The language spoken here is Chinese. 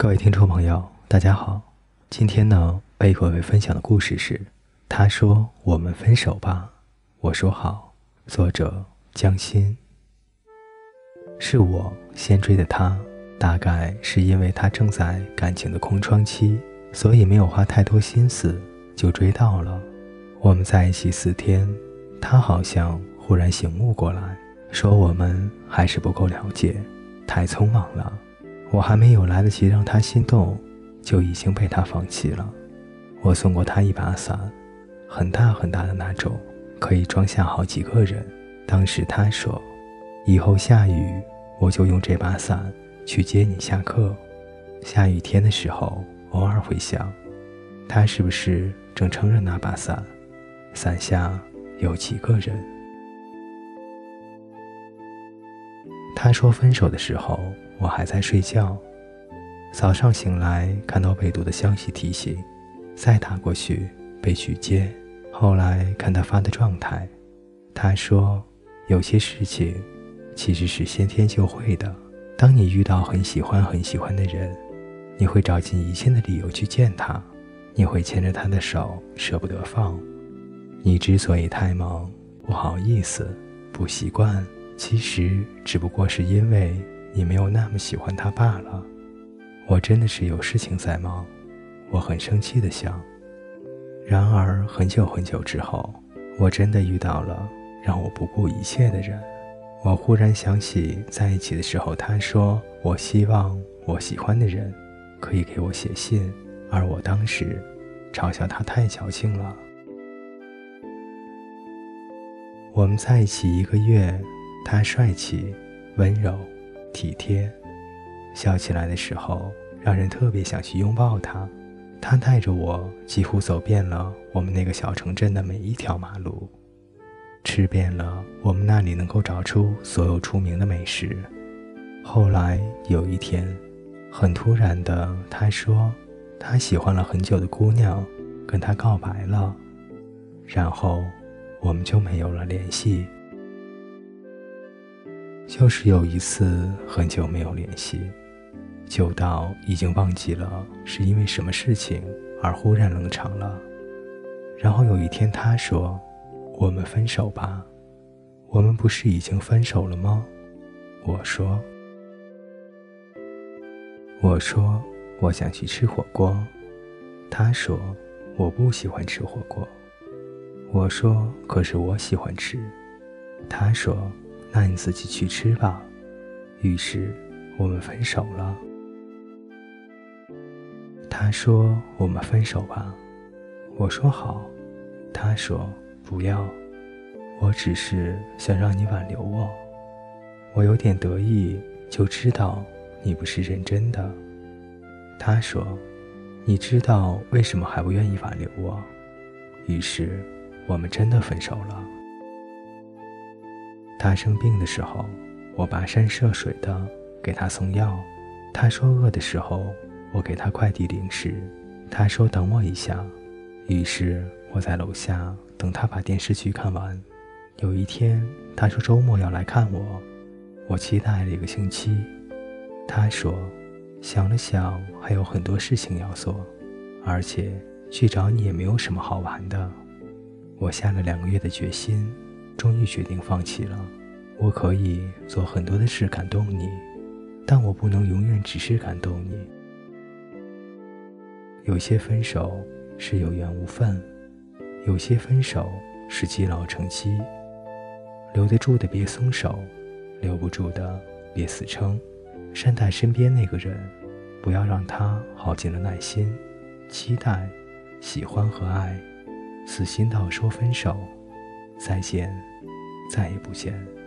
各位听众朋友，大家好。今天呢，为各位分享的故事是：他说“我们分手吧”，我说好。作者江心。是我先追的他，大概是因为他正在感情的空窗期，所以没有花太多心思就追到了。我们在一起四天，他好像忽然醒悟过来，说我们还是不够了解，太匆忙了。我还没有来得及让他心动，就已经被他放弃了。我送过他一把伞，很大很大的那种，可以装下好几个人。当时他说：“以后下雨，我就用这把伞去接你下课。下雨天的时候，偶尔会想，他是不是正撑着那把伞，伞下有几个人？”他说分手的时候。我还在睡觉，早上醒来看到被读的消息提醒，再打过去被拒接。后来看他发的状态，他说有些事情其实是先天就会的。当你遇到很喜欢很喜欢的人，你会找尽一切的理由去见他，你会牵着他的手舍不得放。你之所以太忙，不好意思，不习惯，其实只不过是因为。你没有那么喜欢他罢了。我真的是有事情在忙，我很生气的想。然而很久很久之后，我真的遇到了让我不顾一切的人。我忽然想起在一起的时候，他说我希望我喜欢的人可以给我写信，而我当时嘲笑他太矫情了。我们在一起一个月，他帅气温柔。体贴，笑起来的时候，让人特别想去拥抱他。他带着我几乎走遍了我们那个小城镇的每一条马路，吃遍了我们那里能够找出所有出名的美食。后来有一天，很突然的，他说他喜欢了很久的姑娘跟他告白了，然后我们就没有了联系。就是有一次很久没有联系，久到已经忘记了是因为什么事情而忽然冷场了。然后有一天他说：“我们分手吧，我们不是已经分手了吗？”我说：“我说我想去吃火锅。”他说：“我不喜欢吃火锅。”我说：“可是我喜欢吃。”他说。那你自己去吃吧。于是我们分手了。他说：“我们分手吧。”我说：“好。”他说：“不要，我只是想让你挽留我。”我有点得意，就知道你不是认真的。他说：“你知道为什么还不愿意挽留我？”于是我们真的分手了。他生病的时候，我跋山涉水的给他送药。他说饿的时候，我给他快递零食。他说等我一下，于是我在楼下等他把电视剧看完。有一天，他说周末要来看我，我期待了一个星期。他说想了想，还有很多事情要做，而且去找你也没有什么好玩的。我下了两个月的决心。终于决定放弃了。我可以做很多的事感动你，但我不能永远只是感动你。有些分手是有缘无分，有些分手是积劳成疾。留得住的别松手，留不住的别死撑。善待身边那个人，不要让他耗尽了耐心。期待、喜欢和爱，死心到说分手。再见，再也不见。